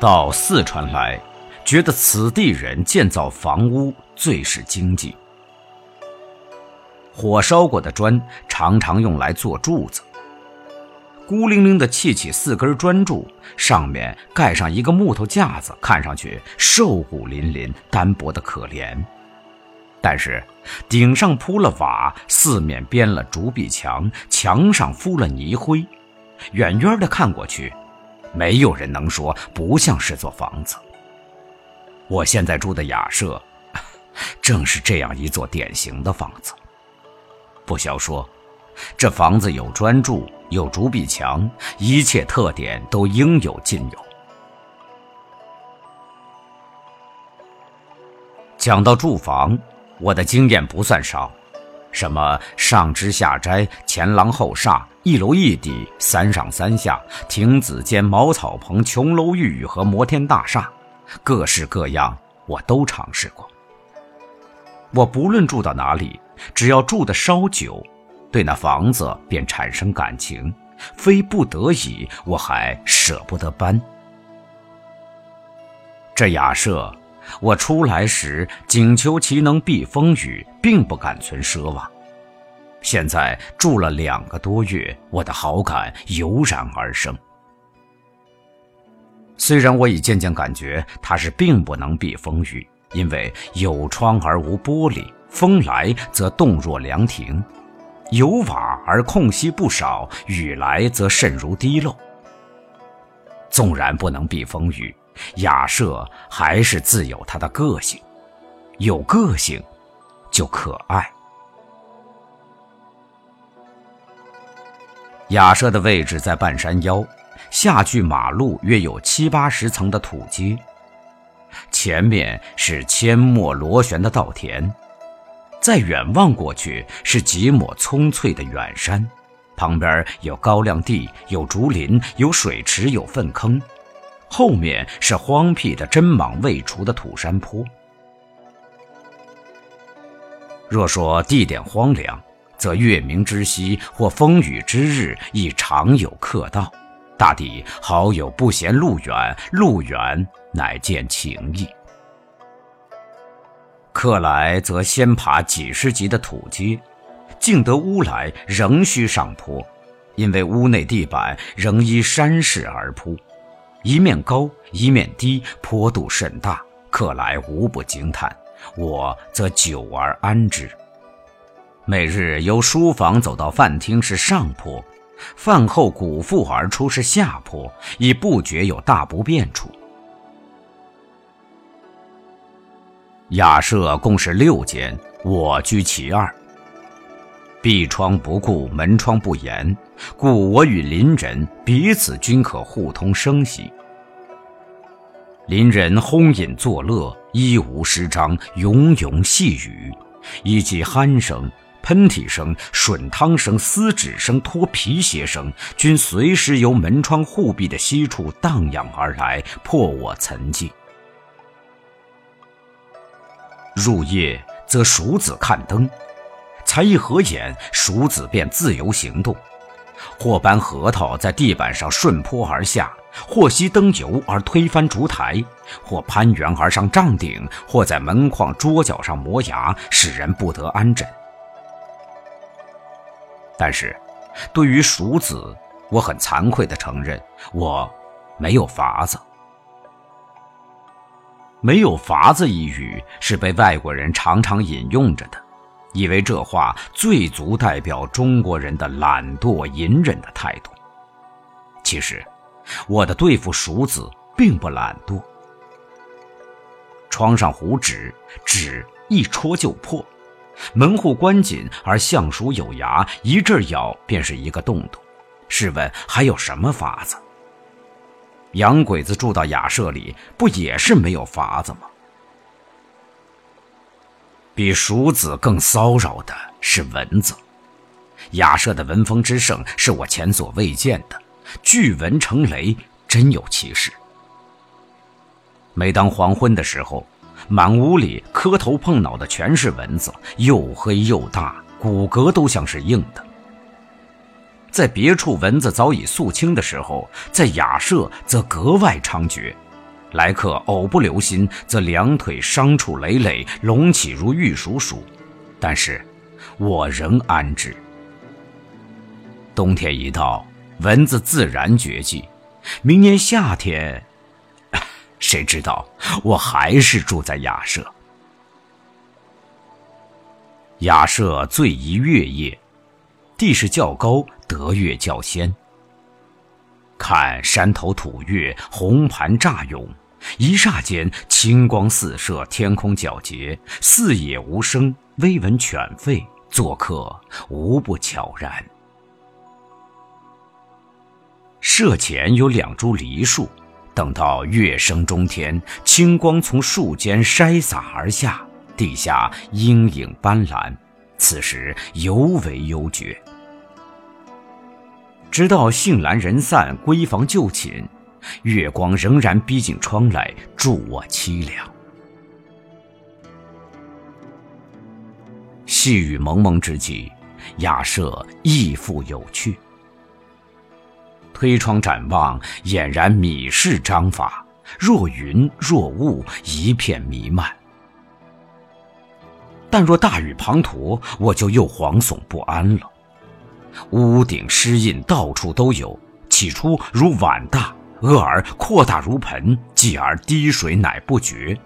到四川来，觉得此地人建造房屋最是经济。火烧过的砖常常用来做柱子，孤零零的砌起四根砖柱，上面盖上一个木头架子，看上去瘦骨嶙嶙、单薄的可怜。但是顶上铺了瓦，四面编了竹壁墙，墙上敷了泥灰，远远的看过去，没有人能说不像是座房子。我现在住的雅舍，正是这样一座典型的房子。不消说，这房子有砖柱，有竹壁墙，一切特点都应有尽有。讲到住房，我的经验不算少，什么上枝下斋、前廊后厦、一楼一底、三上三下、亭子间、茅草棚、琼楼玉宇和摩天大厦，各式各样我都尝试过。我不论住到哪里。只要住的稍久，对那房子便产生感情，非不得已，我还舍不得搬。这雅舍，我出来时仅求其能避风雨，并不敢存奢望。现在住了两个多月，我的好感油然而生。虽然我已渐渐感觉它是并不能避风雨，因为有窗而无玻璃。风来则动若凉亭，有瓦而空隙不少；雨来则渗如滴漏。纵然不能避风雨，雅舍还是自有它的个性。有个性，就可爱。雅舍的位置在半山腰，下距马路约有七八十层的土阶，前面是阡陌螺旋的稻田。再远望过去，是几抹葱翠的远山，旁边有高粱地，有竹林，有水池，有粪坑，后面是荒僻的针莽未除的土山坡。若说地点荒凉，则月明之夕或风雨之日，亦常有客到，大抵好友不嫌路远，路远乃见情谊。客来则先爬几十级的土阶，进得屋来仍需上坡，因为屋内地板仍依山势而铺，一面高一面低，坡度甚大。客来无不惊叹，我则久而安之。每日由书房走到饭厅是上坡，饭后鼓腹而出是下坡，已不觉有大不便处。雅舍共是六间，我居其二。闭窗不顾，门窗不严，故我与邻人彼此均可互通声息。邻人轰饮作乐，一无失章，永永细语，以及鼾声、喷嚏声、吮汤声、撕纸声、脱皮鞋声，均随时由门窗护壁的西处荡漾而来，破我沉寂。入夜则鼠子看灯，才一合眼，鼠子便自由行动，或搬核桃在地板上顺坡而下，或吸灯油而推翻烛台，或攀援而上帐顶，或在门框桌角上磨牙，使人不得安枕。但是，对于鼠子，我很惭愧地承认，我没有法子。没有法子一语是被外国人常常引用着的，以为这话最足代表中国人的懒惰隐忍的态度。其实，我的对付鼠子并不懒惰。窗上糊纸，纸一戳就破；门户关紧而象鼠有牙，一阵咬便是一个洞洞。试问还有什么法子？洋鬼子住到雅舍里，不也是没有法子吗？比鼠子更骚扰的是蚊子。雅舍的蚊风之盛是我前所未见的，聚蚊成雷，真有其事。每当黄昏的时候，满屋里磕头碰脑的全是蚊子，又黑又大，骨骼都像是硬的。在别处蚊子早已肃清的时候，在雅舍则格外猖獗，来客偶不留心，则两腿伤处累累，隆起如玉鼠鼠。但是，我仍安之。冬天一到，蚊子自然绝迹。明年夏天，谁知道？我还是住在雅舍。雅舍最宜月夜，地势较高，得月较先。看山头吐月，红盘乍涌，一霎间清光四射，天空皎洁，四野无声，微闻犬吠，做客无不悄然。舍前有两株梨树，等到月升中天，清光从树间筛洒而下。地下阴影斑斓，此时尤为幽绝。直到兴阑人散，闺房就寝，月光仍然逼近窗来，助我凄凉。细雨蒙蒙之际，雅舍亦复有趣。推窗展望，俨然米氏章法，若云若雾，一片弥漫。但若大雨滂沱，我就又惶悚不安了。屋顶湿印到处都有，起初如碗大，俄而扩大如盆，继而滴水乃不绝，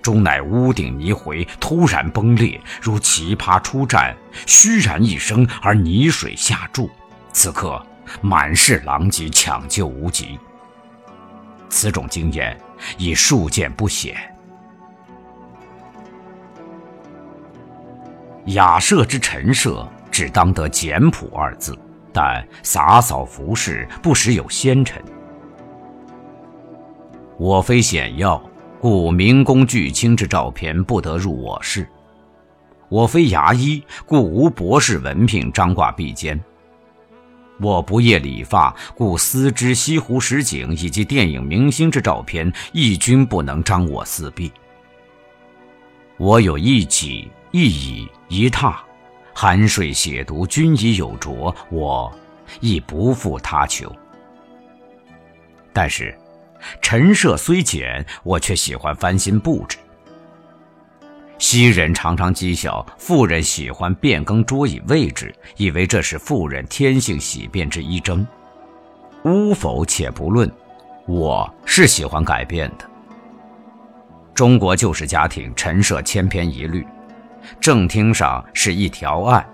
终乃屋顶泥回突然崩裂，如奇葩出战，虚然一声而泥水下注。此刻满是狼藉，抢救无极。此种经验已数见不鲜。雅舍之陈设，只当得简朴二字，但洒扫服饰，不时有纤尘。我非显要，故明公巨卿之照片不得入我室；我非牙医，故无博士文凭张挂壁间；我不业理发，故思之西湖十景以及电影明星之照片，亦均不能张我四壁。我有一己。一椅一榻，酣睡写读均已有着，我亦不负他求。但是，陈设虽简，我却喜欢翻新布置。昔人常常讥笑妇人喜欢变更桌椅位置，以为这是妇人天性喜变之一征。污否且不论，我是喜欢改变的。中国旧式家庭陈设千篇一律。正厅上是一条案，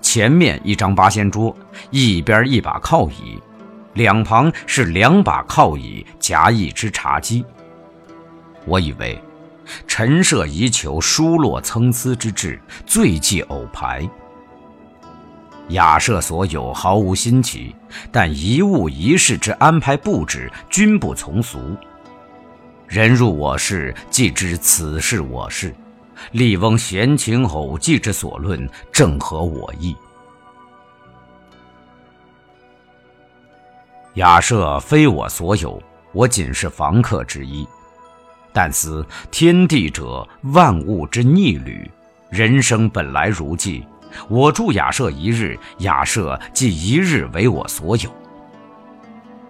前面一张八仙桌，一边一把靠椅，两旁是两把靠椅夹一只茶几。我以为，陈设宜求疏落参差之志，最忌偶排。雅舍所有毫无新奇，但一物一事之安排布置均不从俗。人入我室，即知此是我室。笠翁闲情偶记之所论，正合我意。雅舍非我所有，我仅是房客之一。但思天地者，万物之逆旅，人生本来如寄。我住雅舍一日，雅舍即一日为我所有。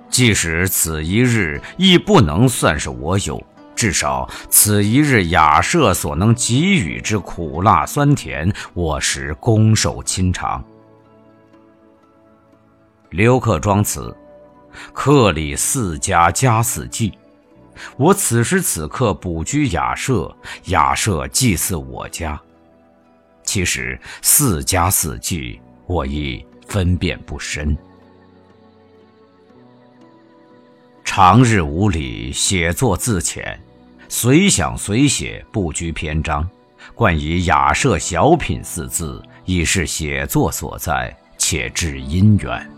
即使此一日，亦不能算是我有。至少此一日雅舍所能给予之苦辣酸甜，我实攻受亲尝。刘克庄词，客里四家家四季。我此时此刻补居雅舍，雅舍祭祀我家。其实四家四季，我亦分辨不深。长日无礼，写作自遣。随想随写，不拘篇章，冠以“雅舍小品”四字，以示写作所在，且致因缘。